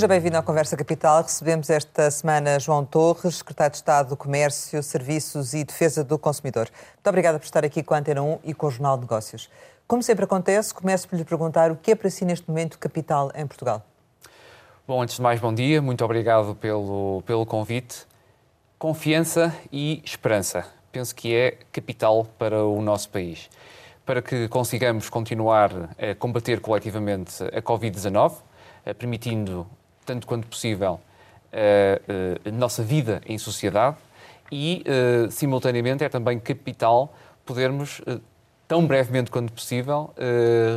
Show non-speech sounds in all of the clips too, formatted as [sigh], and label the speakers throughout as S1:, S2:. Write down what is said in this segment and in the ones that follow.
S1: Seja bem-vindo à Conversa Capital. Recebemos esta semana João Torres, Secretário de Estado do Comércio, Serviços e Defesa do Consumidor. Muito obrigada por estar aqui com a Antena 1 e com o Jornal de Negócios. Como sempre acontece, começo por lhe perguntar o que é para si neste momento capital em Portugal.
S2: Bom, antes de mais, bom dia. Muito obrigado pelo, pelo convite. Confiança e esperança. Penso que é capital para o nosso país. Para que consigamos continuar a combater coletivamente a Covid-19, eh, permitindo, tanto quanto possível, a, a nossa vida em sociedade e, eh, simultaneamente, é também capital podermos eh, tão brevemente quanto possível,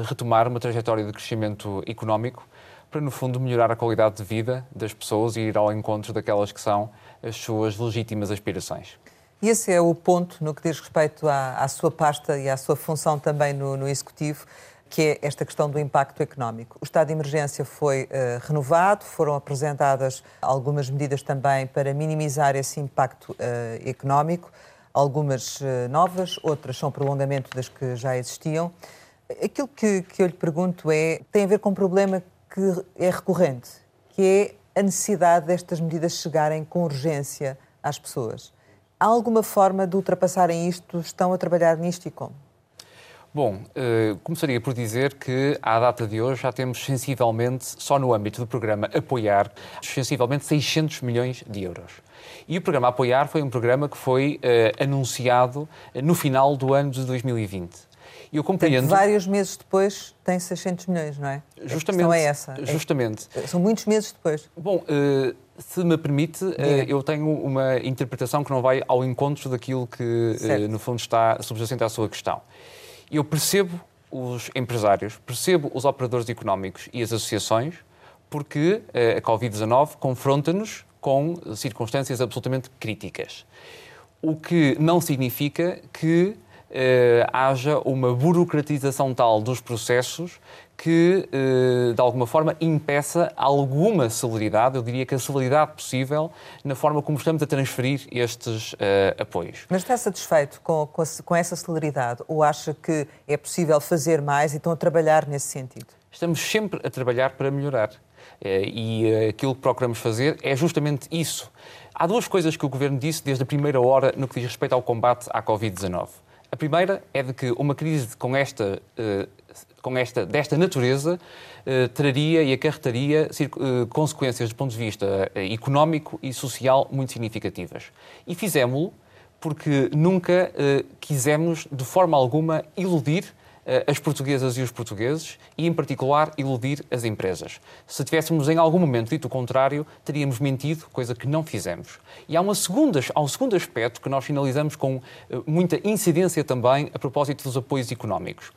S2: retomar uma trajetória de crescimento económico para, no fundo, melhorar a qualidade de vida das pessoas e ir ao encontro daquelas que são as suas legítimas aspirações.
S1: E esse é o ponto no que diz respeito à, à sua pasta e à sua função também no, no, Executivo, que é esta questão do impacto económico. O estado de emergência foi uh, renovado, foram apresentadas algumas medidas também para minimizar esse impacto uh, económico algumas eh, novas, outras são prolongamento das que já existiam. Aquilo que, que eu lhe pergunto é, tem a ver com um problema que é recorrente, que é a necessidade destas medidas chegarem com urgência às pessoas. Há alguma forma de ultrapassarem isto? Estão a trabalhar nisto e como?
S2: Bom, uh, começaria por dizer que à data de hoje já temos sensivelmente, só no âmbito do programa Apoiar, sensivelmente 600 milhões de euros. E o programa Apoiar foi um programa que foi uh, anunciado no final do ano de 2020.
S1: Eu compreendo. vários meses depois tem 600 milhões, não é?
S2: Justamente.
S1: A é essa.
S2: Justamente.
S1: É, são muitos meses depois.
S2: Bom, uh, se me permite, uh, eu tenho uma interpretação que não vai ao encontro daquilo que, uh, no fundo, está subjacente à sua questão. Eu percebo os empresários, percebo os operadores económicos e as associações, porque a Covid-19 confronta-nos com circunstâncias absolutamente críticas. O que não significa que eh, haja uma burocratização tal dos processos que, eh, de alguma forma, impeça alguma celeridade, eu diria que a celeridade possível, na forma como estamos a transferir estes eh, apoios.
S1: Mas está satisfeito com, com, com essa celeridade ou acha que é possível fazer mais e estão a trabalhar nesse sentido?
S2: Estamos sempre a trabalhar para melhorar. Eh, e aquilo que procuramos fazer é justamente isso. Há duas coisas que o Governo disse desde a primeira hora no que diz respeito ao combate à Covid-19. A primeira é de que uma crise com esta, eh, com esta, desta natureza traria e acarretaria consequências do ponto de vista económico e social muito significativas. E fizemos-lo porque nunca quisemos, de forma alguma, iludir eh, as portuguesas e os portugueses e, em particular, iludir as empresas. Se tivéssemos em algum momento dito o contrário, teríamos mentido, coisa que não fizemos. E há, uma segunda, há um segundo aspecto que nós finalizamos com eh, muita incidência também a propósito dos apoios económicos.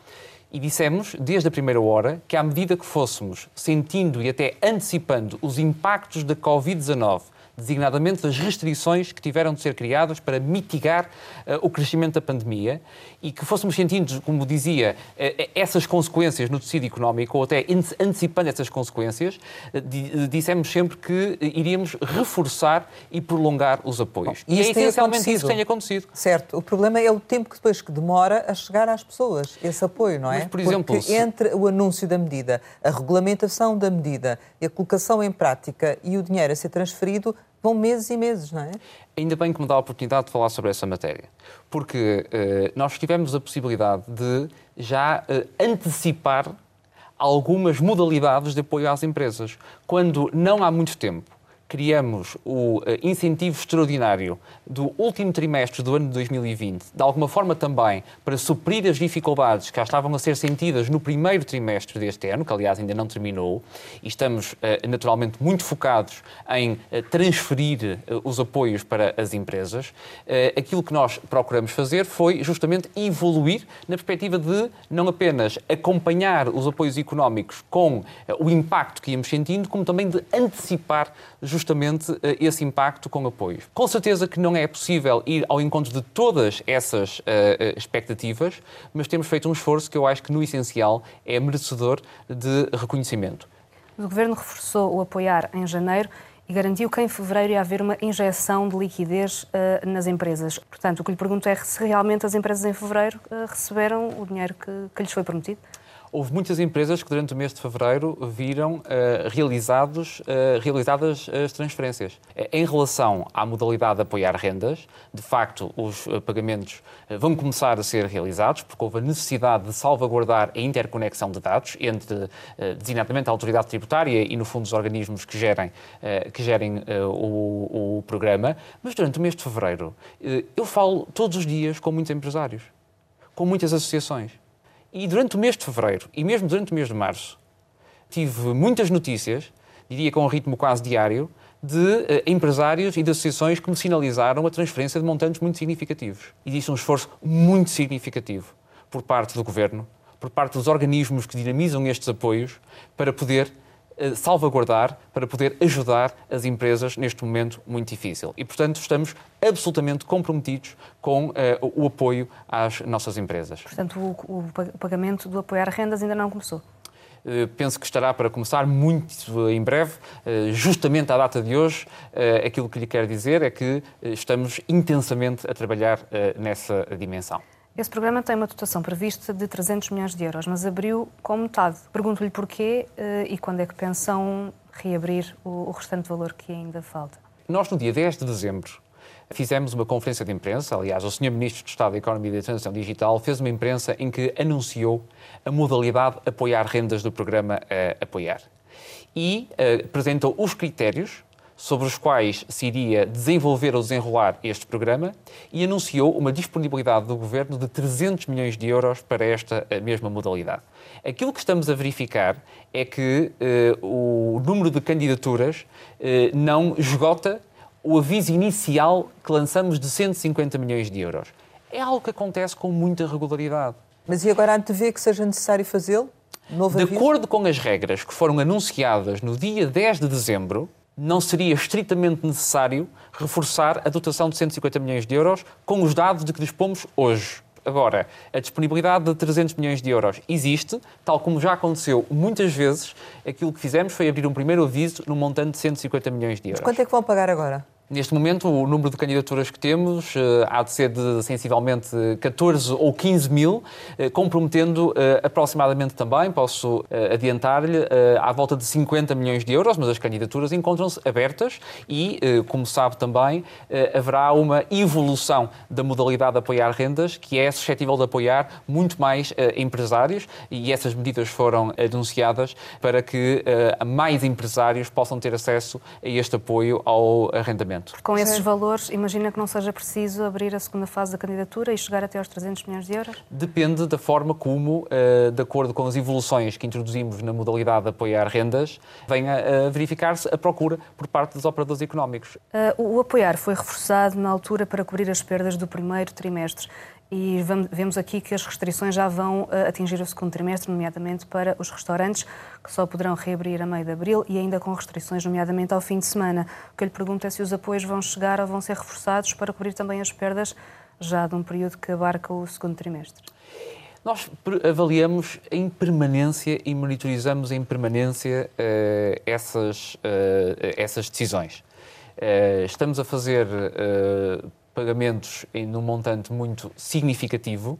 S2: E dissemos, desde a primeira hora, que à medida que fôssemos sentindo e até antecipando os impactos da Covid-19 designadamente das restrições que tiveram de ser criadas para mitigar uh, o crescimento da pandemia e que fôssemos sentindo, como dizia, uh, essas consequências no tecido económico ou até antecipando essas consequências, uh, dissemos sempre que iríamos reforçar e prolongar os apoios.
S1: Bom, e, é essencialmente isso que tem acontecido. Certo. O problema é o tempo que depois que demora a chegar às pessoas, esse apoio, não é?
S2: Mas, por exemplo,
S1: Porque se... entre o anúncio da medida, a regulamentação da medida, a colocação em prática e o dinheiro a ser transferido, vão meses e meses, não é?
S2: Ainda bem que me dá a oportunidade de falar sobre essa matéria, porque uh, nós tivemos a possibilidade de já uh, antecipar algumas modalidades de apoio às empresas. Quando não há muito tempo criamos o eh, incentivo extraordinário do último trimestre do ano de 2020, de alguma forma também para suprir as dificuldades que já estavam a ser sentidas no primeiro trimestre deste ano, que aliás ainda não terminou, e estamos eh, naturalmente muito focados em eh, transferir os apoios para as empresas, aquilo que nós procuramos fazer foi justamente evoluir na perspectiva de não apenas acompanhar os apoios económicos com o impacto que íamos sentindo, como também de antecipar justamente eh, esse impacto com apoios. Com certeza que não é possível ir ao encontro de todas essas uh, expectativas, mas temos feito um esforço que eu acho que, no essencial, é merecedor de reconhecimento.
S3: O Governo reforçou o apoiar em janeiro e garantiu que em fevereiro ia haver uma injeção de liquidez uh, nas empresas. Portanto, o que lhe pergunto é se realmente as empresas em fevereiro uh, receberam o dinheiro que, que lhes foi prometido?
S2: Houve muitas empresas que durante o mês de fevereiro viram uh, realizados, uh, realizadas as transferências. Em relação à modalidade de apoiar rendas, de facto, os pagamentos vão começar a ser realizados, porque houve a necessidade de salvaguardar a interconexão de dados entre, designadamente, a autoridade tributária e, no fundo, os organismos que gerem, que gerem o, o programa. Mas durante o mês de fevereiro, eu falo todos os dias com muitos empresários, com muitas associações e durante o mês de fevereiro e mesmo durante o mês de março, tive muitas notícias, diria com um ritmo quase diário, de uh, empresários e de associações que me sinalizaram a transferência de montantes muito significativos. Existe um esforço muito significativo por parte do governo, por parte dos organismos que dinamizam estes apoios, para poder salvaguardar, para poder ajudar as empresas neste momento muito difícil. E, portanto, estamos absolutamente comprometidos com uh, o apoio às nossas empresas.
S3: Portanto, o, o pagamento do apoio às rendas ainda não começou?
S2: Uh, penso que estará para começar muito em breve. Justamente à data de hoje, aquilo que lhe quero dizer é que estamos intensamente a trabalhar nessa dimensão.
S3: Esse programa tem uma dotação prevista de 300 milhões de euros, mas abriu com metade. Pergunto-lhe porquê eh, e quando é que pensam reabrir o restante valor que ainda falta.
S2: Nós, no dia 10 de dezembro, fizemos uma conferência de imprensa. Aliás, o Sr. Ministro de Estado da Economia e da Transição Digital fez uma imprensa em que anunciou a modalidade apoiar rendas do programa uh, Apoiar. E uh, apresentou os critérios sobre os quais se iria desenvolver ou desenrolar este programa e anunciou uma disponibilidade do Governo de 300 milhões de euros para esta eh, mesma modalidade. Aquilo que estamos a verificar é que eh, o número de candidaturas eh, não esgota o aviso inicial que lançamos de 150 milhões de euros. É algo que acontece com muita regularidade.
S1: Mas e agora antevê que seja necessário fazê-lo?
S2: de acordo com as regras que foram anunciadas no dia 10 de dezembro, não seria estritamente necessário reforçar a dotação de 150 milhões de euros com os dados de que dispomos hoje. Agora, a disponibilidade de 300 milhões de euros existe, tal como já aconteceu muitas vezes. Aquilo que fizemos foi abrir um primeiro aviso no montante de 150 milhões de euros.
S1: Mas quanto é que vão pagar agora?
S2: Neste momento, o número de candidaturas que temos uh, há de ser de sensivelmente 14 ou 15 mil, uh, comprometendo uh, aproximadamente também, posso adiantar-lhe, à volta de 50 milhões de euros, mas as candidaturas encontram-se abertas e, como sabe também, haverá uma evolução da modalidade de apoiar rendas, que é suscetível de apoiar muito mais empresários e essas medidas foram anunciadas para que mais empresários possam ter acesso a este apoio ao arrendamento.
S3: Com esses valores, imagina que não seja preciso abrir a segunda fase da candidatura e chegar até aos 300 milhões de euros?
S2: Depende da forma como, eh, de acordo com as evoluções que introduzimos na modalidade de apoiar rendas, venha a verificar-se a procura por parte dos operadores económicos.
S3: Eh, o apoiar foi reforçado na altura para cobrir as perdas do primeiro trimestre. E vemos aqui que as restrições já vão eh, atingir o segundo trimestre, nomeadamente para os restaurantes, que só poderão reabrir a meio de abril e ainda com restrições, nomeadamente ao fim de semana. O que eu lhe pergunto é se os apoios vão chegar ou vão ser reforçados para cobrir também as perdas já de um período que abarca o segundo trimestre.
S2: Nós avaliamos em permanência e monitorizamos em permanência uh, essas, uh, essas decisões. Uh, estamos a fazer pagamentos em um montante muito significativo.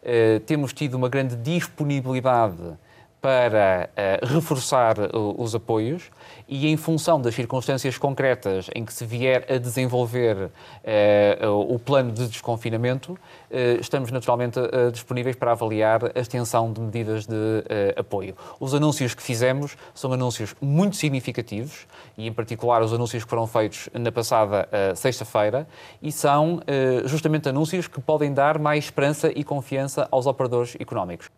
S2: Uh, temos tido uma grande disponibilidade para uh, reforçar uh, os apoios e, em função das circunstâncias concretas em que se vier a desenvolver uh, o plano de desconfinamento, estamos naturalmente disponíveis para avaliar a extensão de medidas de apoio. Os anúncios que fizemos são anúncios muito significativos e, em particular, os anúncios que foram feitos na passada sexta-feira e são justamente anúncios que podem dar mais esperança e confiança aos operadores económicos.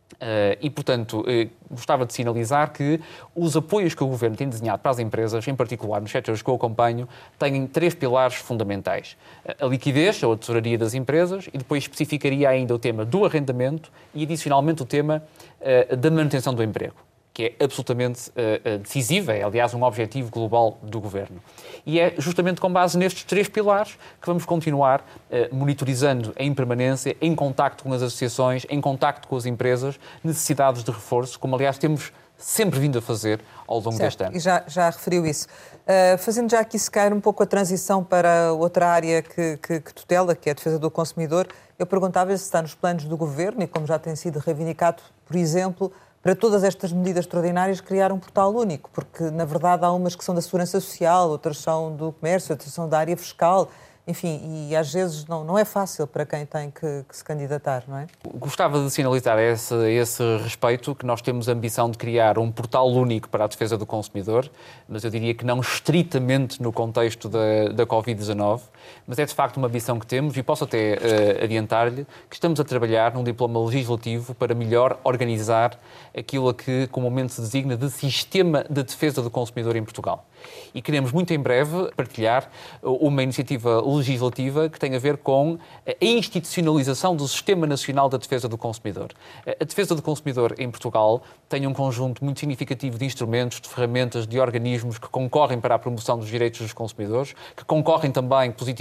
S2: e, portanto, gostava de sinalizar que os apoios que o Governo tem desenhado para as empresas, em particular nos setores que eu acompanho, têm três pilares fundamentais. A liquidez, ou a tesouraria das empresas, e depois especificaria ainda o tema do arrendamento e, adicionalmente, o tema uh, da manutenção do emprego que é absolutamente uh, decisiva, é aliás um objetivo global do governo. E é justamente com base nestes três pilares que vamos continuar uh, monitorizando em permanência, em contacto com as associações, em contacto com as empresas, necessidades de reforço, como aliás temos sempre vindo a fazer ao longo
S1: certo.
S2: deste ano.
S1: E já, já referiu isso. Uh, fazendo já aqui se cair um pouco a transição para outra área que, que, que tutela, que é a defesa do consumidor, eu perguntava se está nos planos do governo e como já tem sido reivindicado, por exemplo, para todas estas medidas extraordinárias, criar um portal único, porque, na verdade, há umas que são da segurança social, outras são do comércio, outras são da área fiscal enfim, e às vezes não, não é fácil para quem tem que, que se candidatar, não é?
S2: Gostava de sinalizar a esse, esse respeito que nós temos a ambição de criar um portal único para a defesa do consumidor, mas eu diria que não estritamente no contexto da, da Covid-19, mas é de facto uma ambição que temos e posso até uh, adiantar-lhe que estamos a trabalhar num diploma legislativo para melhor organizar aquilo a que comumente se designa de sistema de defesa do consumidor em Portugal. E queremos muito em breve partilhar uma iniciativa legislativa que tem a ver com a institucionalização do Sistema Nacional da Defesa do Consumidor. A defesa do consumidor em Portugal tem um conjunto muito significativo de instrumentos, de ferramentas, de organismos que concorrem para a promoção dos direitos dos consumidores, que concorrem também positivamente,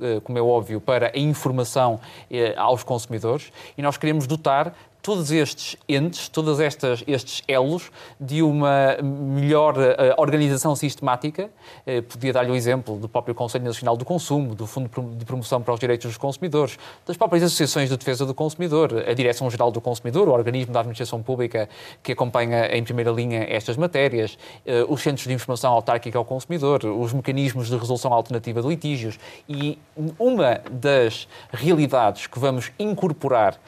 S2: eh, como é óbvio, para a informação eh, aos consumidores. E nós queremos dotar todos estes entes, todos estas, estes elos de uma melhor uh, organização sistemática. Uh, podia dar-lhe o exemplo do próprio Conselho Nacional do Consumo, do Fundo de Promoção para os Direitos dos Consumidores, das próprias associações de defesa do consumidor, a Direção-Geral do Consumidor, o organismo da administração pública que acompanha em primeira linha estas matérias, uh, os centros de informação autárquica ao consumidor, os mecanismos de resolução alternativa de litígios. E uma das realidades que vamos incorporar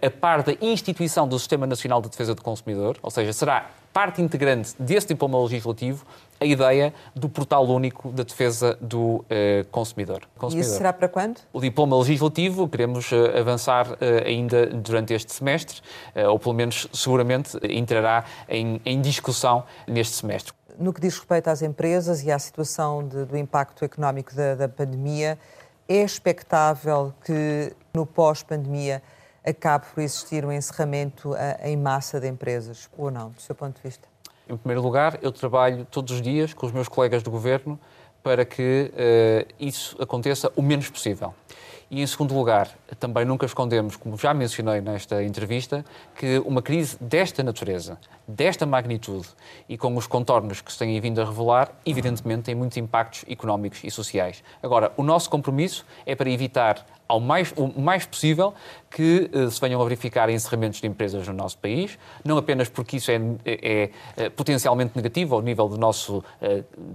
S2: a par da instituição do Sistema Nacional de Defesa do Consumidor, ou seja, será parte integrante desse diploma legislativo a ideia do portal único da defesa do eh, consumidor.
S1: consumidor. E isso será para quando?
S2: O diploma legislativo queremos eh, avançar eh, ainda durante este semestre, ou pelo menos seguramente entrará em, em, discussão neste semestre.
S1: No que diz respeito às empresas e à situação de, do impacto económico da, da pandemia, é expectável que no pós-pandemia acabe por existir um encerramento eh, em massa de empresas, ou não, do seu ponto de vista?
S2: Em primeiro lugar, eu trabalho todos os dias com os meus colegas do governo para que uh, isso aconteça o menos possível. E, em segundo lugar, também nunca escondemos, como já mencionei nesta entrevista, que uma crise desta natureza, desta magnitude e com os contornos que se têm vindo a revelar, evidentemente tem muitos impactos económicos e sociais. Agora, o nosso compromisso é para evitar ao mais, o mais possível que uh, se venham a verificar encerramentos de empresas no nosso país, não apenas porque isso é, é, é potencialmente negativo ao nível do nosso uh,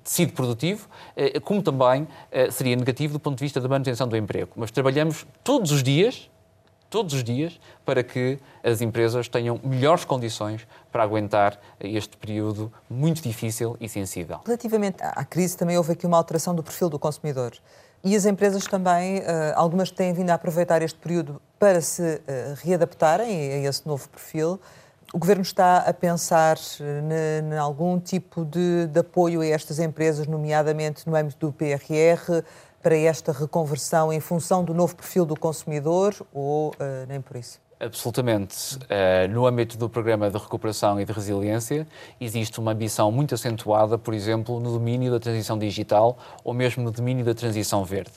S2: tecido produtivo, uh, como também seria negativo do ponto de vista da manutenção do emprego. Mas trabalhamos todos os dias, todos os dias, para que as empresas tenham melhores condições para aguentar este período muito difícil e sensível.
S1: Relativamente à crise, também houve aqui uma alteração do perfil do consumidor. E as empresas também, eh, algumas têm vindo a aproveitar este período para se eh, readaptarem a esse novo perfil. O Governo está a pensar em algum tipo de, de, apoio a estas empresas, nomeadamente no âmbito do PRR, para esta reconversão em função do novo perfil do consumidor ou uh, nem por isso?
S2: Absolutamente. Uh, no âmbito do Programa de Recuperação e de Resiliência, existe uma ambição muito acentuada, por exemplo, no domínio da transição digital ou mesmo no domínio da transição verde.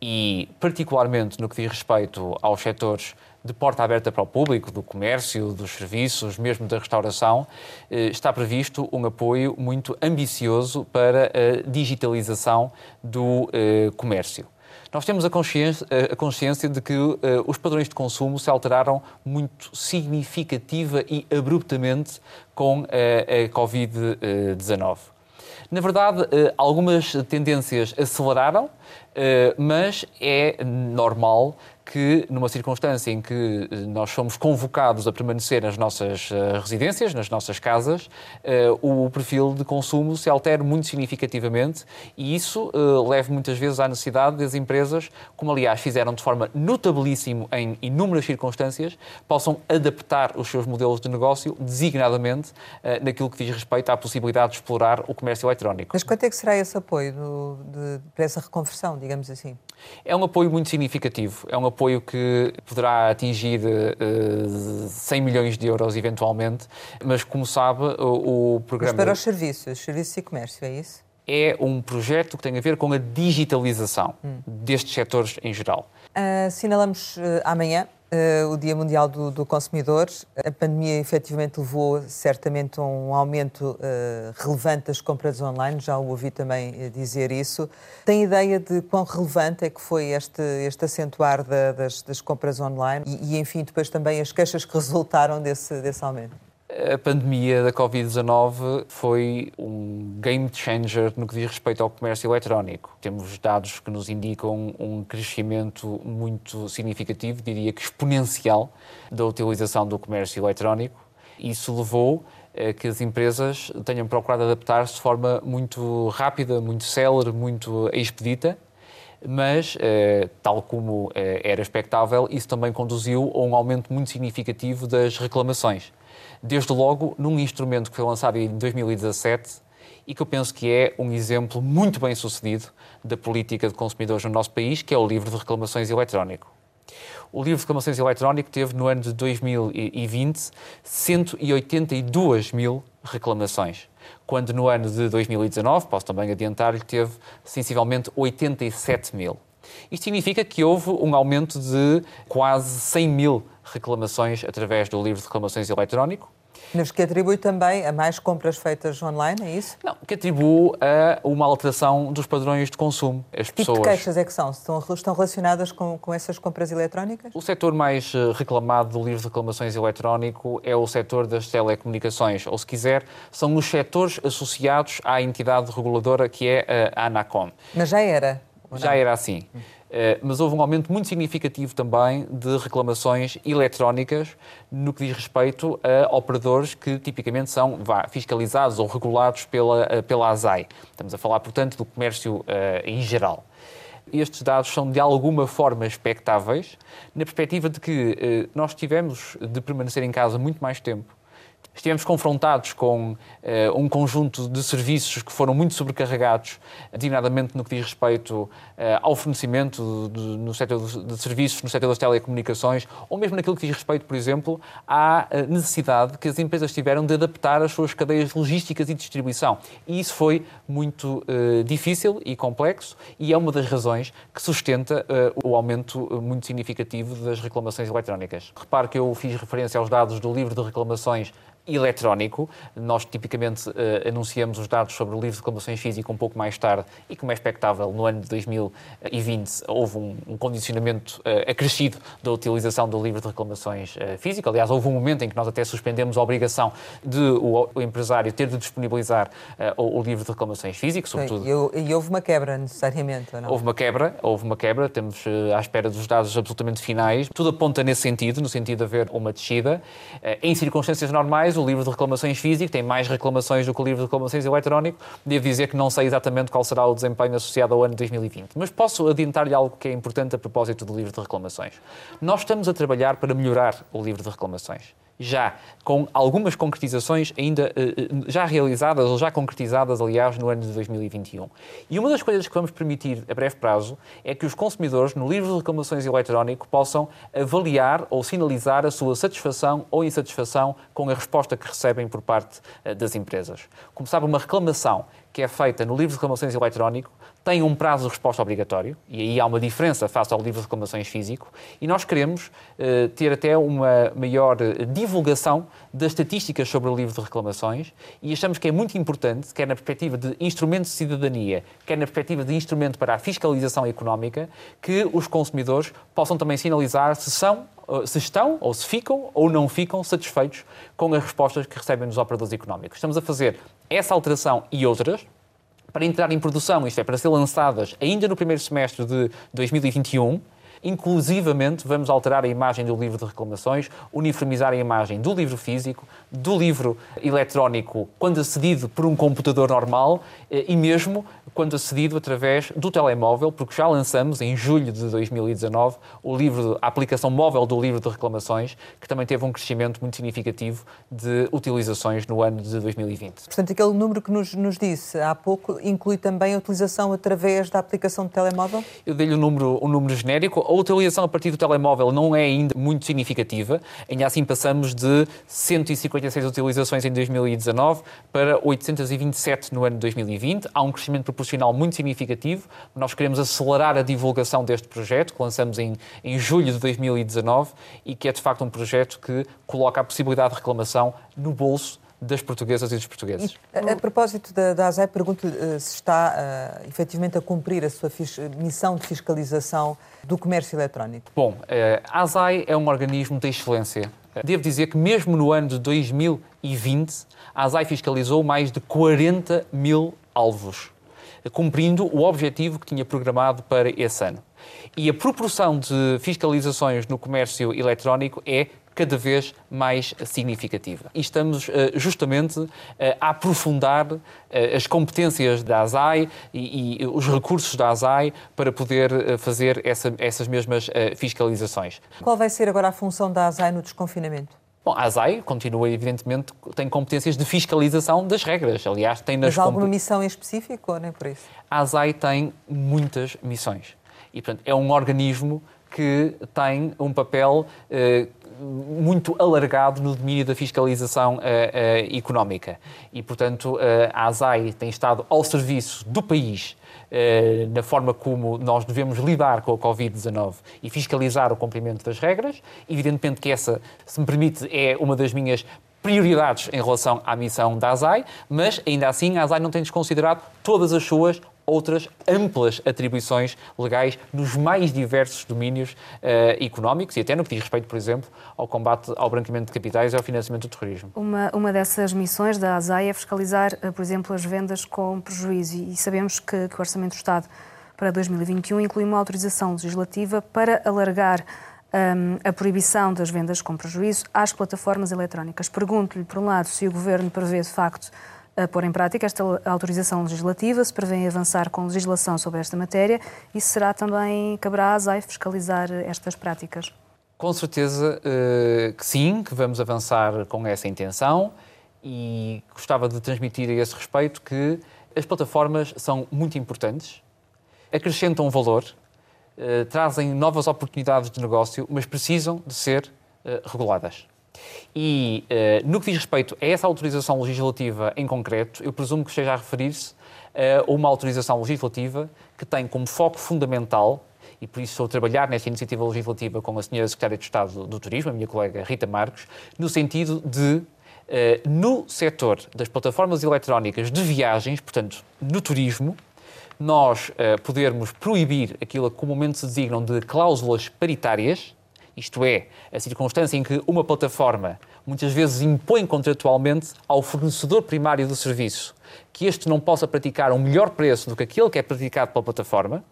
S2: E, particularmente no que diz respeito aos setores de porta aberta para o público, do comércio, dos serviços, mesmo da restauração, uh, está previsto um apoio muito ambicioso para a digitalização do uh, comércio. Nós temos a consciência, a consciência de que uh, os padrões de consumo se alteraram muito significativa e abruptamente com uh, a Covid-19. Na verdade, algumas tendências aceleraram, mas é normal que, numa circunstância em que eh, nós somos convocados a permanecer nas nossas uh, residências, nas nossas casas, o perfil de consumo se altere muito significativamente e isso leva muitas vezes à necessidade das empresas, como aliás fizeram de forma notabilíssimo em inúmeras circunstâncias, possam adaptar os seus modelos de negócio designadamente naquilo que diz respeito à possibilidade de explorar o comércio eletrónico.
S1: Mas quanto é que será esse apoio do, de, para essa reconversão, digamos assim?
S2: É um apoio muito significativo. É um apoio que poderá atingir uh, eh, 100 milhões de euros eventualmente, mas como sabe, o, o programa.
S1: Mas para os serviços, serviços e comércio, é isso?
S2: É um projeto que tem a ver com a digitalização hum. destes setores em geral.
S1: Uh, assinalamos uh, amanhã uh, o Dia Mundial do, do, Consumidor. A pandemia efetivamente levou certamente a um aumento uh, relevante das compras online, já o ouvi também eh, dizer isso. Tem ideia de quão relevante é que foi este, este acentuar da, das, das, compras online e, e, enfim, depois também as queixas que [laughs] resultaram desse, desse aumento?
S2: A pandemia da Covid-19 foi um game changer no que diz respeito ao comércio eletrónico. Temos dados que nos indicam um crescimento muito significativo, diria que exponencial, da utilização do comércio eletrónico. Isso levou a que as empresas tenham procurado adaptar-se de forma muito rápida, muito célere, muito expedita mas, eh, tal como eh, era expectável, isso também conduziu a um aumento muito significativo das reclamações. Desde logo, num instrumento que foi lançado em 2017 e que eu penso que é um exemplo muito bem sucedido da política de consumidores no nosso país, que é o livro de reclamações eletrónico. O livro de reclamações eletrónico teve, no ano de 2020, 182 mil reclamações quando no ano de 2019, posso também adiantar-lhe, teve sensivelmente 87 mil. Isto significa que houve um aumento de quase 100 mil reclamações através do livro de reclamações eletrónico,
S1: mas que atribui também a mais compras feitas online, é isso?
S2: Não, que atribui a uma alteração dos padrões de consumo.
S1: As que pessoas... tipo de queixas é que são? Estão, estão relacionadas com, com essas compras eletrónicas?
S2: O setor mais eh, reclamado do livro de reclamações eletrónico é o setor das telecomunicações, ou se quiser, são os setores associados à entidade reguladora que é a ANACOM.
S1: Mas já era?
S2: Já era assim. Hum. Eh, mas houve um aumento muito significativo também de reclamações eletrónicas no que diz respeito a operadores que tipicamente são vá, fiscalizados ou regulados pela, eh, pela ASAI. Estamos a falar, portanto, do comércio uh, em geral. Estes dados são de alguma forma expectáveis, na perspectiva de que uh, nós tivemos de permanecer em casa muito mais tempo estivemos confrontados com uh, um conjunto de serviços que foram muito sobrecarregados, designadamente no que diz respeito uh, ao fornecimento de, no setor de serviços, no setor das telecomunicações, ou mesmo naquilo que diz respeito, por exemplo, à eh, necessidade que as empresas tiveram de adaptar as suas cadeias logísticas e distribuição. E isso foi muito uh, difícil e complexo e é uma das razões que sustenta o aumento muito significativo das reclamações eletrónicas. Repare que eu fiz referência aos dados do livro de reclamações eletrónico. Nós tipicamente uh, anunciamos os dados sobre o livro de reclamações físico um pouco mais tarde e, como é expectável, no ano de 2020 houve um, um condicionamento uh, acrescido da utilização do livro de reclamações uh, físico. Aliás, houve um momento em que nós até suspendemos a obrigação de o, o empresário ter de disponibilizar o, o, livro de reclamações físico, sobretudo.
S1: E, e, houve uma quebra, necessariamente, ou não?
S2: Houve uma quebra, houve uma quebra. Temos à espera dos dados absolutamente finais. Tudo aponta nesse sentido, no sentido de haver uma descida. em circunstâncias normais, o livro de reclamações físico tem mais reclamações do que o livro de reclamações eletrónico. Devo dizer que não sei exatamente qual será o desempenho associado ao ano de 2020. Mas posso adiantar-lhe algo que é importante a propósito do livro de reclamações. Nós estamos a trabalhar para melhorar o livro de reclamações já com algumas concretizações ainda uh, já realizadas ou já concretizadas, aliás, no ano de 2021. E uma das coisas que vamos permitir a breve prazo é que os consumidores, no livro de reclamações eletrónico, possam avaliar ou sinalizar a sua satisfação ou insatisfação com a resposta que recebem por parte uh, das empresas. Como sabe, uma reclamação que é feita no livro de reclamações eletrónico tem um prazo de resposta obrigatório, e aí há uma diferença face ao livro de reclamações físico, e nós queremos uh, ter até uma maior eh, divulgação das estatísticas sobre o livro de reclamações, e achamos que é muito importante, quer na perspectiva de instrumento de cidadania, quer na perspectiva de instrumento para a fiscalização económica, que os consumidores possam também sinalizar se são eh, se estão ou se ficam ou não ficam satisfeitos com as respostas que recebem dos operadores económicos. Estamos a fazer essa alteração e outras, para entrar em produção, isto é, para ser lançadas ainda no primeiro semestre de 2021. Inclusivamente, vamos alterar a imagem do livro de reclamações, uniformizar a imagem do livro físico, do livro eletrónico, quando acedido por um computador normal, eh, e mesmo quando acedido através do telemóvel, porque já lançamos em julho de 2019 o livro, a aplicação móvel do livro de reclamações, que também teve um crescimento muito significativo de utilizações no ano de 2020.
S1: Portanto, aquele número que nos, nos disse há pouco inclui também a utilização através da aplicação de telemóvel?
S2: Eu dei-lhe um número, um número genérico. A utilização a partir do telemóvel não é ainda muito significativa. Ainda assim, passamos de 156 utilizações em 2019 para 827 no ano de 2020. Há um crescimento proporcional muito significativo. Nós queremos acelerar a divulgação deste projeto, que lançamos em, em julho de 2019 e que é de facto um projeto que coloca a possibilidade de reclamação no bolso das portuguesas e dos portugueses.
S1: A, a propósito da, da ASAI, pergunto-lhe uh, se está uh, efetivamente a cumprir a sua missão de fiscalização do comércio eletrónico.
S2: Bom, uh, a ASAI é um organismo de excelência Devo dizer que mesmo no ano de 2020, a ASAI fiscalizou mais de 40 mil alvos, cumprindo o objetivo que tinha programado para esse ano. E a proporção de fiscalizações no comércio eletrónico é cada vez mais significativa. E estamos eh, justamente eh, a aprofundar eh, as competências da ASAI e, e os recursos da ASAI para poder fazer essa, essas mesmas fiscalizações.
S1: Qual vai ser agora a função da ASAI no desconfinamento?
S2: Bom, a ASAI continua, evidentemente, tem competências de fiscalização das regras. Aliás, tem nas...
S1: Mas alguma missão em específico ou nem por isso?
S2: A ASAI tem muitas missões. E, portanto, é um organismo que tem um papel eh, muito alargado no domínio da fiscalização uh, uh, económica. E, portanto, a ASAI tem estado ao serviço do país na forma como nós devemos lidar com a Covid-19 e fiscalizar o cumprimento das regras. Evidentemente que essa, se me permite, é uma das minhas prioridades em relação à missão da ASAI, mas ainda assim a ASAI não tem desconsiderado todas as suas outras amplas atribuições legais nos mais diversos domínios uh, económicos e até no que diz respeito, por exemplo, ao combate ao branqueamento de capitais e ao financiamento do terrorismo.
S3: Uma, uma dessas missões da ASAI é fiscalizar, uh, por exemplo, as vendas com prejuízo e sabemos que, que o Orçamento do Estado para 2021 inclui uma autorização legislativa para alargar um, ehm, a proibição das vendas com prejuízo às plataformas eletrónicas. Pergunto-lhe, por um lado, se o Governo prevê, de facto, a pôr em prática esta autorização legislativa, se prevê avançar com legislação sobre esta matéria e se será também, caberá à ASAI fiscalizar estas práticas?
S2: Com certeza uh, que sim, que vamos avançar com essa intenção e gostava de transmitir a esse respeito que as plataformas são muito importantes, acrescentam valor, uh, trazem novas oportunidades de negócio, mas precisam de ser uh, reguladas. E uh, no que diz respeito a essa autorização legislativa em concreto, eu presumo que esteja a referir-se a uma autorização legislativa que tem como foco fundamental e por isso estou a trabalhar nesta iniciativa legislativa com a senhora Secretária de Estado do Turismo, a minha colega Rita Marques, no sentido de, eh, no setor das plataformas eletrónicas de viagens, portanto, no turismo, nós eh, podermos proibir aquilo que comumente se designam de cláusulas paritárias, isto é, a circunstância em que uma plataforma muitas vezes impõe contratualmente ao fornecedor primário do serviço que este não possa praticar um melhor preço do que aquele que é praticado pela plataforma,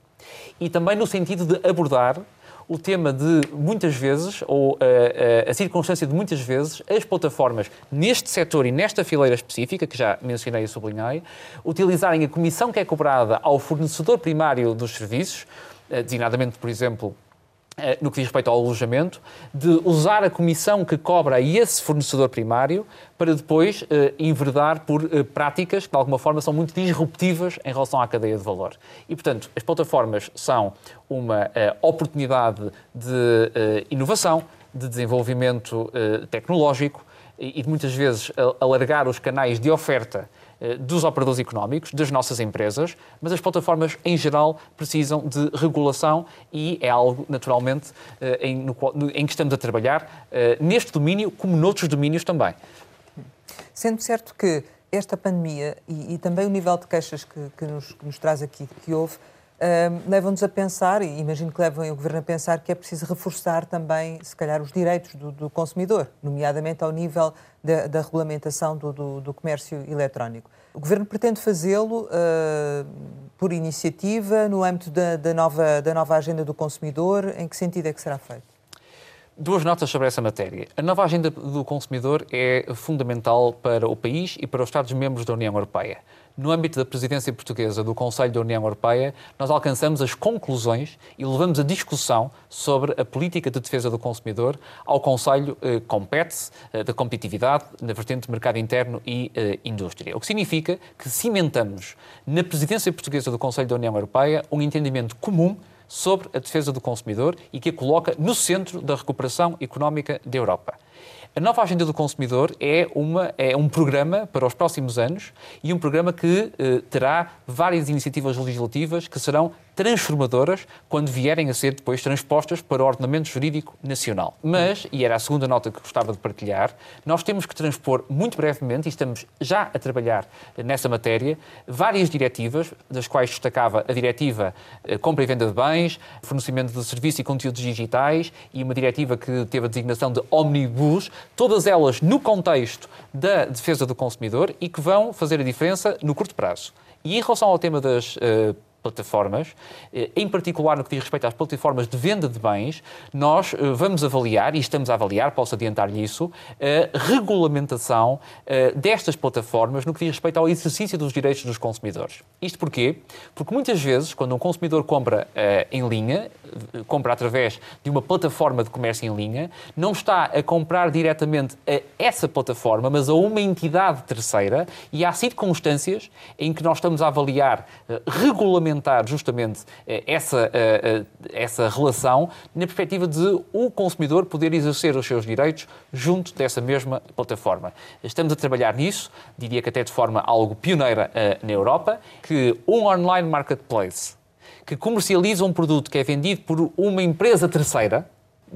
S2: e também no sentido de abordar o tema de muitas vezes, ou a, eh, a, circunstância de muitas vezes, as plataformas neste setor e nesta fileira específica, que já mencionei e sublinhei, utilizarem a comissão que é cobrada ao fornecedor primário dos serviços, eh, designadamente, por exemplo, no que diz respeito ao alojamento, de usar a comissão que cobra a esse fornecedor primário para depois eh, enverdar por eh, práticas que, de alguma forma, são muito disruptivas em relação à cadeia de valor. E, portanto, as plataformas são uma eh, oportunidade de eh, inovação, de desenvolvimento eh, tecnológico e, de muitas vezes, alargar os canais de oferta eh, dos operadores económicos, das nossas empresas, mas as plataformas em geral precisam de regulação e é algo, naturalmente, eh, em, no, em que estamos a trabalhar eh, neste domínio, como noutros domínios também.
S1: Sendo certo que esta pandemia e, e também o nível de queixas que, que, nos, que nos, traz aqui, que houve, levam-nos a pensar, e imagino que levam o Governo a pensar, que é preciso reforçar também, se calhar, os direitos do, do consumidor, nomeadamente ao nível da, da regulamentação do, do, do, comércio eletrónico. O Governo pretende fazê-lo uh, por iniciativa, no âmbito da, da, nova, da nova agenda do consumidor, em que sentido é que será feito?
S2: Duas notas sobre essa matéria. A nova agenda do consumidor é fundamental para o país e para os Estados-membros da União Europeia. No âmbito da presidência portuguesa do Conselho da União Europeia, nós alcançamos as conclusões e levamos a discussão sobre a política de defesa do consumidor ao Conselho eh, compete eh, da competitividade na vertente de mercado interno e eh, indústria. O que significa que cimentamos na presidência portuguesa do Conselho da União Europeia um entendimento comum sobre a defesa do consumidor e que a coloca no centro da recuperação económica da Europa. A nova Agenda do Consumidor é, uma, é um programa para os próximos anos e um programa que eh, terá várias iniciativas legislativas que serão transformadoras quando vierem a ser depois transpostas para o ordenamento jurídico nacional. Mas, e era a segunda nota que gostava de partilhar, nós temos que transpor muito brevemente, e estamos já a trabalhar nessa matéria, várias diretivas, das quais destacava a diretiva eh, compra e venda de bens, fornecimento de serviços e conteúdos digitais e uma diretiva que teve a designação de Omnibus, todas elas no contexto da defesa do consumidor e que vão fazer a diferença no curto prazo. E em relação ao tema das uh, plataformas, eh, em particular no que diz respeito às plataformas de venda de bens, nós eh, vamos avaliar, e estamos a avaliar, posso adiantar-lhe isso, a regulamentação eh, destas plataformas no que diz respeito ao exercício dos direitos dos consumidores. Isto porquê? Porque muitas vezes, quando um consumidor compra em linha, compra através de uma plataforma de comércio em linha, não está a comprar diretamente a essa plataforma, mas a uma entidade terceira, e há circunstâncias em que nós estamos a avaliar regulamentação justamente eh, essa, eh, eh, essa relação na perspectiva de o consumidor poder exercer os seus direitos junto dessa mesma plataforma. Estamos a trabalhar nisso, diria que até de forma algo pioneira na Europa, que um online marketplace que comercializa um produto que é vendido por uma empresa terceira,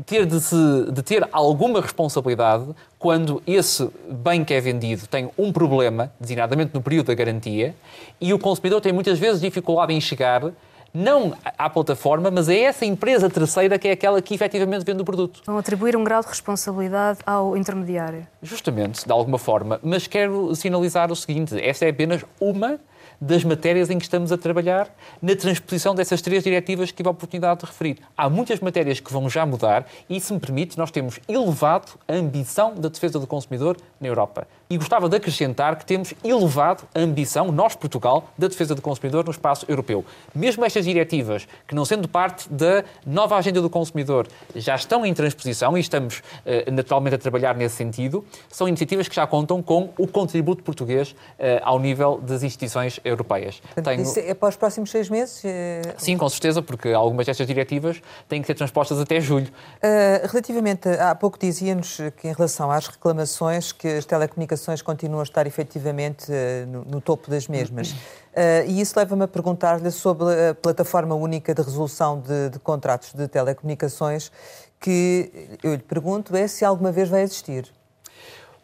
S2: ter de, se, de, ter alguma responsabilidade quando esse bem que é vendido tem um problema, designadamente no período da garantia, e o consumidor tem muitas vezes dificuldade em chegar não à plataforma, mas a essa empresa terceira que é aquela que efetivamente vende o produto.
S3: Vão atribuir um grau de responsabilidade ao intermediário.
S2: Justamente, de alguma forma. Mas quero sinalizar o seguinte: esta é apenas uma das matérias em que estamos a trabalhar na transposição dessas três diretivas que tive a oportunidade de referir. Há muitas matérias que vão já mudar e, se me permite, nós temos elevado a ambição da defesa do consumidor na Europa. E gostava de acrescentar que temos elevado a ambição, nós, Portugal, da defesa do consumidor no espaço europeu. Mesmo estas diretivas, que não sendo parte da nova agenda do consumidor, já estão em transposição e estamos uh, naturalmente a trabalhar nesse sentido, são iniciativas que já contam com o contributo português uh, ao nível das instituições europeias.
S1: Tenho... Isso é para os próximos seis meses? Eh,
S2: Sim, com certeza, porque algumas destas diretivas têm que ser transpostas até julho.
S1: Relativamente, há pouco dizia-nos que em relação às reclamações que as telecomunicações continuam a estar efetivamente uh, no, no, topo das mesmas. Uh, e isso leva-me a perguntar-lhe sobre a plataforma única de resolução de, de contratos de telecomunicações que eu lhe pergunto é se alguma vez vai existir.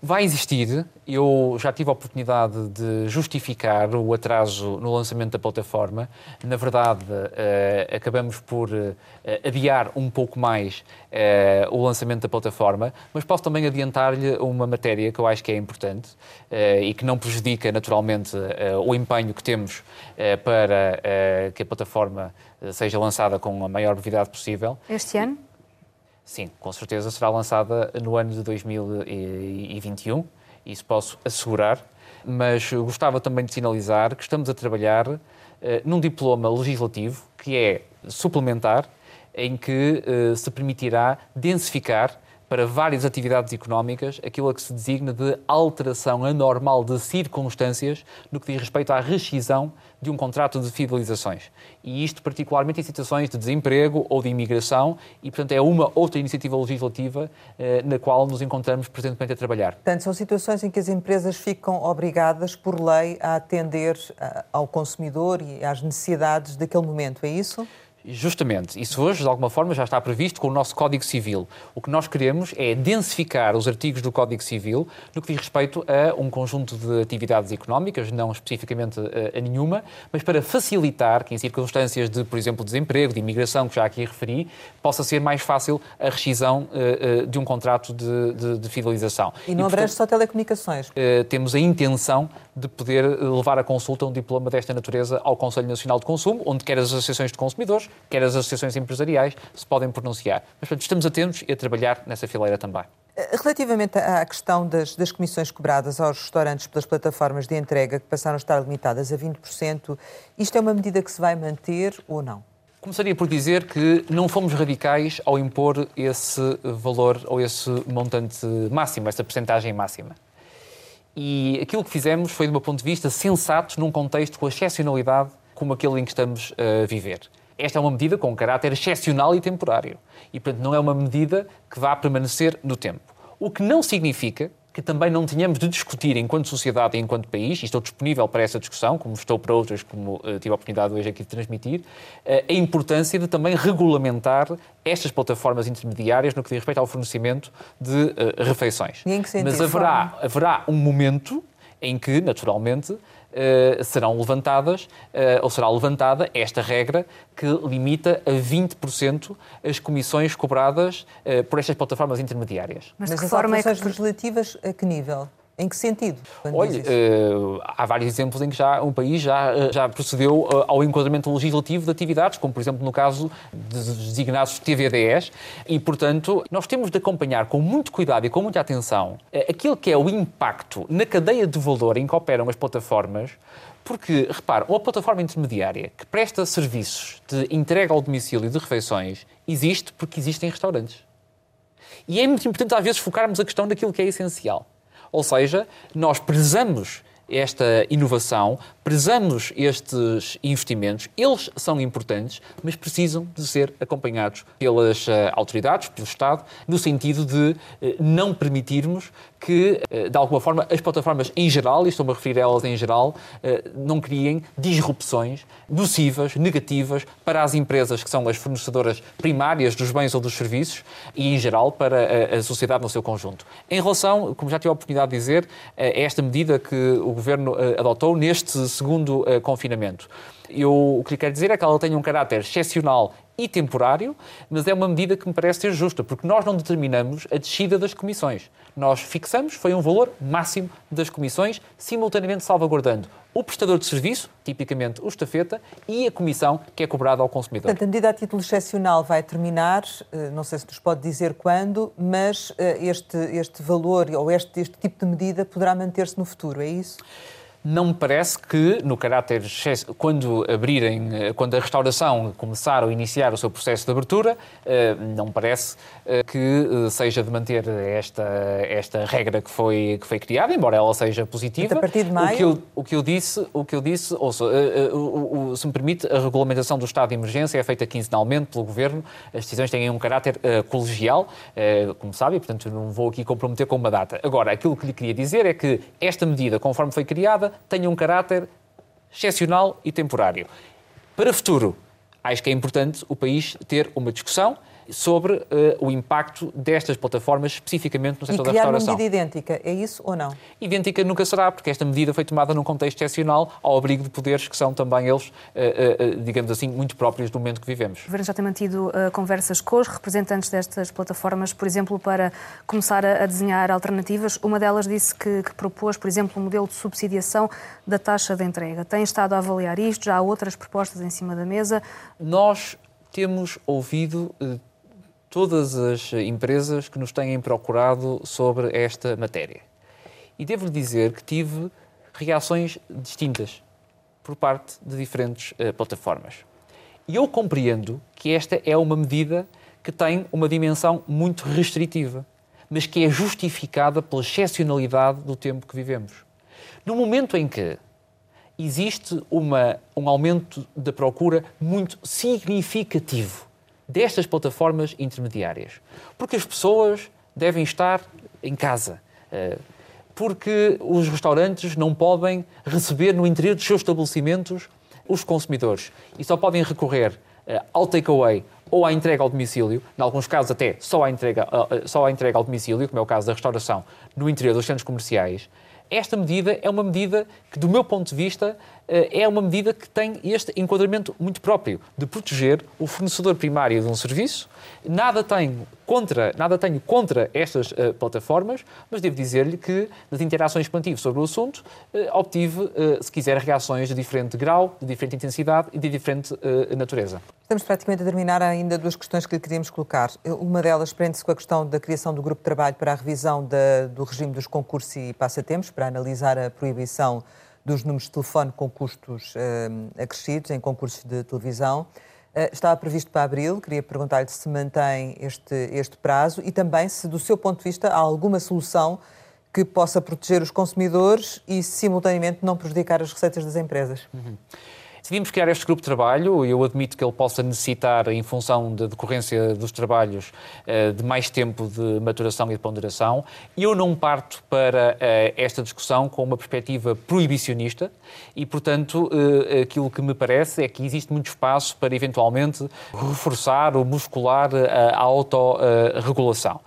S2: Vai existir. Eu já tive a oportunidade de justificar o atraso no lançamento da plataforma. Na verdade, uh, acabamos por uh, adiar um pouco mais uh, o lançamento da plataforma, mas posso também adiantar-lhe uma matéria que eu acho que é importante e que não prejudica naturalmente o empenho que temos para que a plataforma seja lançada com a maior brevidade possível.
S3: Este ano?
S2: Sim, com certeza será lançada no ano de 2021, isso posso assegurar, mas gostava também de sinalizar que estamos a trabalhar uh, num diploma legislativo que é suplementar, em que uh, se permitirá densificar para várias atividades económicas aquilo a que se designa de alteração anormal de circunstâncias no que diz respeito à rescisão de um contrato de fidelizações. E isto particularmente em situações de desemprego ou de imigração e, portanto, é uma outra iniciativa legislativa eh, na qual nos encontramos presentemente a trabalhar.
S1: Portanto, são situações em que as empresas ficam obrigadas, por lei, a atender eh, ao consumidor e às necessidades daquele momento, é isso?
S2: Justamente. Isso hoje, de alguma forma, já está previsto com o nosso Código Civil. O que nós queremos é densificar os artigos do Código Civil no que diz respeito a um conjunto de atividades económicas, não especificamente a, a nenhuma, mas para facilitar que, em circunstâncias de, por exemplo, desemprego, de imigração, que já aqui referi, possa ser mais fácil a rescisão uh, uh, de um contrato de, de, de, fidelização.
S1: E não abrange só telecomunicações?
S2: Uh, temos a intenção de poder levar a consulta um diploma desta natureza ao Conselho Nacional de Consumo, onde quer as associações de consumidores, quer as associações empresariais, se podem pronunciar. Mas, portanto, estamos atentos e a trabalhar nessa fileira também.
S1: Eh, relativamente à questão das, das, comissões cobradas aos restaurantes pelas plataformas de entrega, que passaram a estar limitadas a 20%, isto é uma medida que se vai manter ou não?
S2: Começaria por dizer que não fomos radicais ao impor esse valor ou esse montante máximo, essa percentagem máxima. E aquilo que fizemos foi, de um ponto de vista, sensato num contexto com a excepcionalidade como aquele em que estamos a viver esta é uma medida com caráter excepcional e temporário. E, portanto, não é uma medida que vá permanecer no tempo. O que não significa, que também não tínhamos de discutir enquanto sociedade e enquanto país, e estou disponível para essa discussão, como estou para outras, como uh, tive a oportunidade hoje aqui de transmitir, uh, a importância de também regulamentar estas plataformas intermediárias no que diz respeito ao fornecimento de uh, refeições. Mas haverá, haverá um momento em que, naturalmente, uh, serão levantadas, uh, ou será levantada esta regra que limita a 20% as comissões cobradas uh, por estas plataformas intermediárias.
S1: Mas, Mas de que forma é que... legislativas a que nível? Em que sentido?
S2: Olha, uh, há vários exemplos em que já um país já, uh, já procedeu uh, ao enquadramento legislativo de atividades, como por exemplo no caso dos designados TVDs, e portanto nós temos de acompanhar com muito cuidado e com muita atenção aquilo que é o impacto na cadeia de valor em que operam as plataformas, porque, repare, uma plataforma intermediária que presta serviços de entrega ao domicílio de refeições existe porque existem restaurantes. E é muito importante às vezes focarmos a questão daquilo que é essencial. Ou seja, nós prezamos esta inovação, prezamos estes investimentos, eles são importantes, mas precisam de ser acompanhados pelas uh, autoridades, pelo Estado, no sentido de uh, não permitirmos que, uh, de alguma forma, as plataformas em geral, e estou-me a referir a elas em geral, não criem disrupções nocivas, negativas para as empresas que são as fornecedoras primárias dos bens ou dos serviços e, em geral, para a sociedade no seu conjunto. Em relação, como já tive a oportunidade de dizer, a esta medida que o Governo adotou neste segundo uh, confinamento. Eu, o que lhe quero dizer é que ela tem um caráter excepcional e temporário, mas é uma medida que me parece ser justa, porque nós não determinamos a descida das comissões. Nós fixamos, foi um valor máximo das comissões, simultaneamente salvaguardando o prestador de serviço, tipicamente o estafeta, e a comissão que é cobrada ao consumidor.
S1: Portanto, a medida a título excepcional vai terminar, eh, não sei se nos pode dizer quando, mas eh, este, este valor ou este, este tipo de medida poderá manter-se no futuro, é isso?
S2: Não me parece que, no caráter, quando abrirem, eh, quando a restauração começar ou iniciar o seu processo de abertura, eh, não me parece eh, que seja de manter esta, esta regra que foi, que foi criada, embora ela seja positiva.
S1: A partir de maio?
S2: O que eu, o que eu disse, o que eu disse ouça, se me permite, a regulamentação do estado de emergência é feita quinzenalmente pelo Governo, as decisões têm um caráter colegial, como sabe, portanto não vou aqui comprometer com uma data. Agora, aquilo que lhe queria dizer é que esta medida, conforme foi criada, tenha um caráter excepcional e temporário. Para o futuro, acho que é importante o país ter uma discussão sobre uh, o impacto destas plataformas, especificamente no setor
S1: da
S2: restauração.
S1: uma medida idêntica, é isso ou não?
S2: Idêntica nunca será, porque esta medida foi tomada num contexto excepcional, ao abrigo de poderes que são também eles, uh, uh, digamos assim, muito próprios do momento que vivemos.
S3: O Governo já tem mantido conversas com os representantes destas plataformas, por exemplo, para começar a, a desenhar alternativas. Uma delas disse que, que propôs, por exemplo, um modelo de subsidiação da taxa de entrega. Tem estado a avaliar isto? Já há outras propostas em cima da mesa?
S2: Nós temos ouvido todas as empresas que nos têm procurado sobre esta matéria. E devo-lhe dizer que tive reações distintas por parte de diferentes uh, plataformas. E eu compreendo que esta é uma medida que tem uma dimensão muito restritiva, mas que é justificada pela excepcionalidade do tempo que vivemos. No momento em que existe uma, um aumento da procura muito significativo destas plataformas intermediárias. Porque as pessoas devem estar em casa. Eh, porque os restaurantes não podem receber no interior dos seus estabelecimentos os consumidores e só podem recorrer eh, ao takeaway ou à entrega ao domicílio, em alguns casos até só à entrega, eh, só à entrega ao domicílio, como é o caso da restauração, no interior dos centros comerciais, esta medida é uma medida que, do meu ponto de vista, é uma medida que tem este enquadramento muito próprio de proteger o fornecedor primário de um serviço. Nada tenho contra, nada tenho contra estas uh, plataformas, mas devo dizer-lhe que nas interações que mantive sobre o assunto, uh, obtive, uh, se quiser, reações de diferente grau, de diferente intensidade e de diferente natureza.
S1: Estamos praticamente a terminar ainda duas questões que lhe queríamos colocar. Uma delas prende-se com a questão da criação do grupo de trabalho para a revisão da, do regime dos concursos e passatempos, para analisar a proibição dos números de telefone com custos uh, acrescidos em concursos de televisão. Uh, estava previsto para abril, queria perguntar-lhe se mantém este, este prazo e também se, do seu ponto de vista, há alguma solução que possa proteger os consumidores e, simultaneamente, não prejudicar as receitas das empresas. Uhum.
S2: Decidimos criar este grupo de trabalho. Eu admito que ele possa necessitar, em função da decorrência dos trabalhos, eh, de mais tempo de maturação e de ponderação. Eu não parto para eh, esta discussão com uma perspectiva proibicionista e, portanto, eh, aquilo que me parece é que existe muito espaço para, eventualmente, reforçar ou muscular a autorregulação.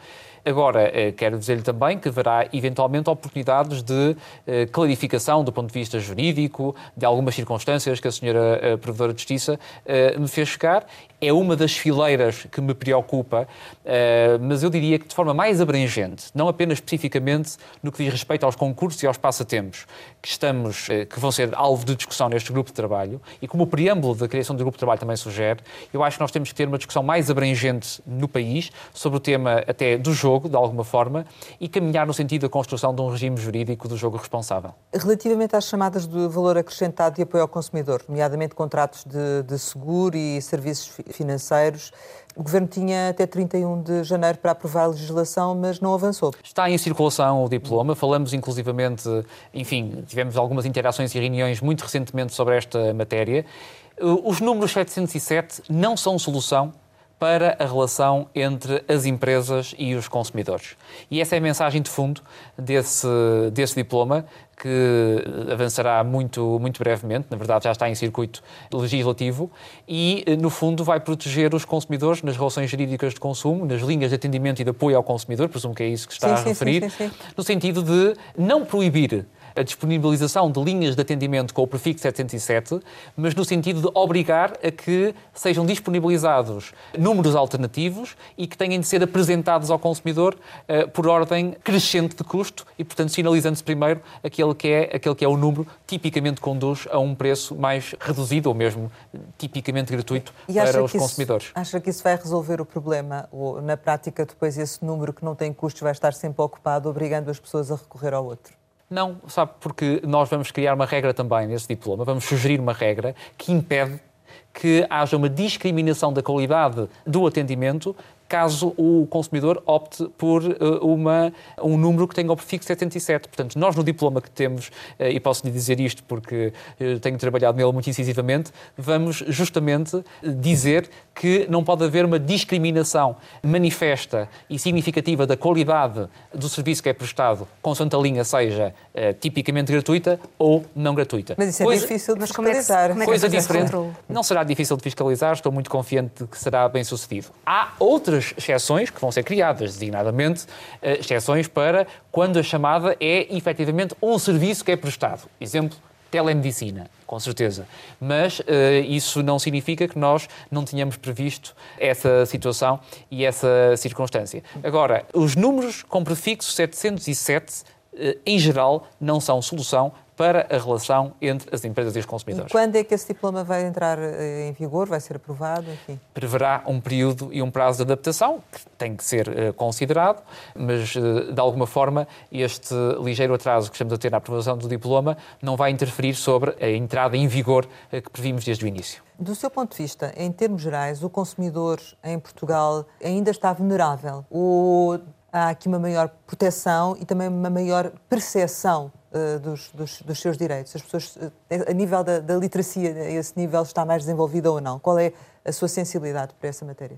S2: Agora, eh, quero dizer-lhe também que haverá eventualmente oportunidades de eh, clarificação do ponto de vista jurídico de algumas circunstâncias que a senhora eh, Provedora de Justiça me fez chegar é uma das fileiras que me preocupa, eh, mas eu diria que de forma mais abrangente, não apenas especificamente no que diz respeito aos concursos e aos passatempos, que estamos, eh, que vão ser alvo de discussão neste grupo de trabalho, e como o preâmbulo da criação do grupo de trabalho também sugere, eu acho que nós temos que ter uma discussão mais abrangente no país sobre o tema até do jogo, de alguma forma, e caminhar no sentido da construção de um regime jurídico do jogo responsável.
S1: Relativamente às chamadas de valor acrescentado e apoio ao consumidor, nomeadamente contratos de, de seguro e serviços financeiros. O Governo tinha até 31 de janeiro para aprovar a legislação, mas não avançou.
S2: Está em circulação o diploma. Falamos inclusivamente, enfim, tivemos algumas interações e reuniões muito recentemente sobre esta matéria. Os números 707 não são solução para a relação entre as empresas e os consumidores. E essa é a mensagem de fundo desse, desse diploma, que avançará muito, muito brevemente, na verdade já está em circuito legislativo, e, no fundo, vai proteger os consumidores nas relações jurídicas de consumo, nas linhas de atendimento e de apoio ao consumidor, presumo que é isso que está sim, a referir, sim, sim, no sentido de não proibir a disponibilização de linhas de atendimento com o prefixo 707, mas no sentido de obrigar a que sejam disponibilizados números alternativos e que tenham de ser apresentados ao consumidor uh, por ordem crescente de custo e, portanto, sinalizando-se primeiro aquele que, é, aquele que é o número tipicamente conduz a um preço mais reduzido ou mesmo tipicamente gratuito para os consumidores.
S1: acha que isso vai resolver o problema? Ou, na prática, depois esse número que não tem custos vai estar sempre ocupado, obrigando as pessoas a recorrer ao outro?
S2: Não, sabe, porque nós vamos criar uma regra também nesse diploma, vamos sugerir uma regra que impede que haja uma discriminação da qualidade do atendimento caso o consumidor opte por uh, uma, um número que tenha o prefixo 77. Portanto, nós no diploma que temos, uh, e posso lhe dizer isto porque uh, tenho trabalhado nele muito incisivamente, vamos justamente dizer que não pode haver uma discriminação manifesta e significativa da qualidade do serviço que é prestado, consoante a linha seja tipicamente gratuita ou não gratuita.
S1: Mas isso é coisa, difícil de é fiscalizar.
S2: Como é que, coisa diferente. Não será difícil de fiscalizar, estou muito confiante de que será bem sucedido. Há outras outras exceções que vão ser criadas, designadamente eh, exceções para quando a chamada é efetivamente um serviço que é prestado. Exemplo, telemedicina, com certeza. Mas uh, isso não significa que nós não tenhamos previsto essa situação e essa circunstância. Agora, os números com prefixo 707, uh, em geral, não são solução para a relação entre as empresas e os consumidores.
S1: E quando é que esse diploma vai entrar eh, em vigor, vai ser aprovado? Enfim?
S2: Preverá um período e um prazo de adaptação, que tem que ser uh, considerado, mas, de alguma forma, este ligeiro atraso que estamos a ter na aprovação do diploma não vai interferir sobre a entrada em vigor que previmos desde o início.
S1: Do seu ponto de vista, em termos gerais, o consumidor em Portugal ainda está vulnerável? Ou há aqui uma maior proteção e também uma maior percepção uh, dos, dos, dos, seus direitos? As pessoas, uh, a nível da, da literacia, esse nível está mais desenvolvido ou não? Qual é a sua sensibilidade para essa matéria?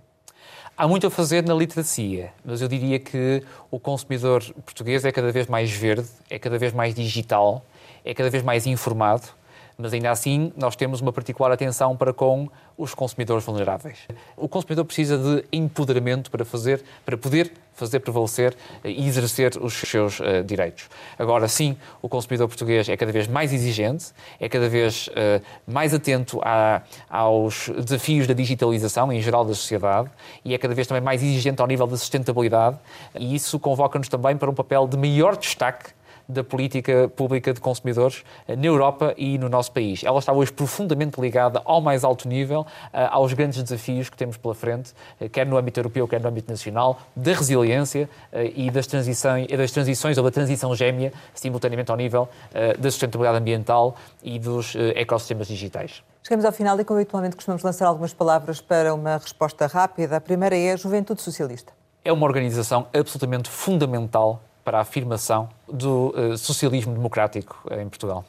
S2: Há muito a fazer na literacia, mas eu diria que o consumidor português é cada vez mais verde, é cada vez mais digital, é cada vez mais informado mas ainda assim nós temos uma particular atenção para com os consumidores vulneráveis. O consumidor precisa de empoderamento para fazer, para poder fazer prevalecer e exercer os seus uh, direitos. Agora sim, o consumidor português é cada vez mais exigente, é cada vez uh, mais atento a, aos desafios da digitalização em geral da sociedade e é cada vez também mais exigente ao nível da sustentabilidade e isso convoca-nos também para um papel de maior destaque da política pública de consumidores eh, na Europa e no nosso país. Ela está hoje profundamente ligada ao mais alto nível, eh, aos grandes desafios que temos pela frente, eh, quer no âmbito europeu, quer no âmbito nacional, da resiliência e das transições, das transições ou da transição gêmea, simultaneamente ao nível da sustentabilidade ambiental e dos ecossistemas digitais.
S1: Chegamos ao final e, como habitualmente, costumamos lançar algumas palavras para uma resposta rápida. A primeira é a Juventude Socialista.
S2: É uma organização absolutamente fundamental para a afirmação do uh, socialismo democrático em Portugal.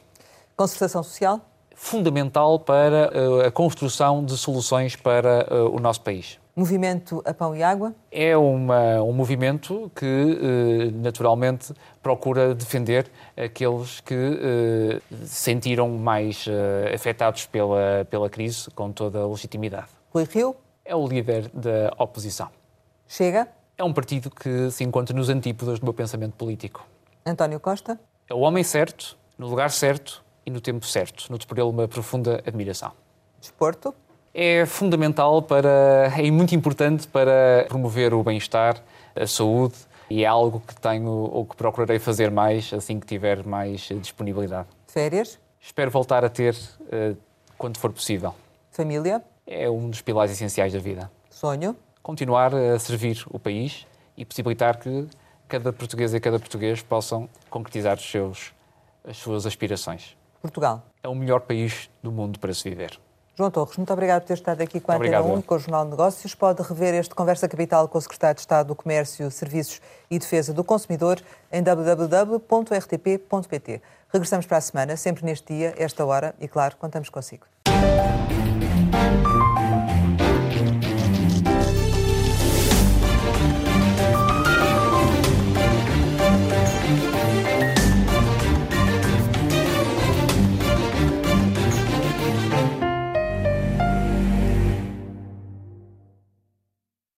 S1: Concertação social?
S2: fundamental para uh, a construção de soluções para uh, o nosso país.
S1: Movimento a Pão e Água?
S2: É uma, um movimento que, naturalmente, procura defender aqueles que sentiram mais afetados pela, pela crise, com toda a legitimidade.
S1: Rui Rio?
S2: É o líder da oposição.
S1: Chega?
S2: É um partido que se encontra nos antípodas do meu pensamento político.
S1: António Costa?
S2: É o homem certo, no lugar certo e no tempo certo. Noto por ele uma profunda admiração.
S1: Desporto?
S2: É fundamental para, é muito importante para promover o bem-estar, a saúde e é algo que tenho ou que procurarei fazer mais assim que tiver mais disponibilidade.
S1: Férias?
S2: Espero voltar a ter uh, quando for possível.
S1: Família?
S2: É um dos pilares essenciais da vida.
S1: Sonho?
S2: Continuar a servir o país e possibilitar que cada português e cada português possam concretizar os seus, as suas aspirações.
S1: Portugal.
S2: É o melhor país do mundo para se viver.
S1: João Torres, muito obrigado por ter estado aqui com a Antena 1, com o Jornal de Negócios. Pode rever este Conversa Capital com o Secretário de Estado do Comércio, Serviços e Defesa do Consumidor em www.rtp.pt. Regressamos para a semana, sempre neste dia, esta hora, e claro, contamos consigo.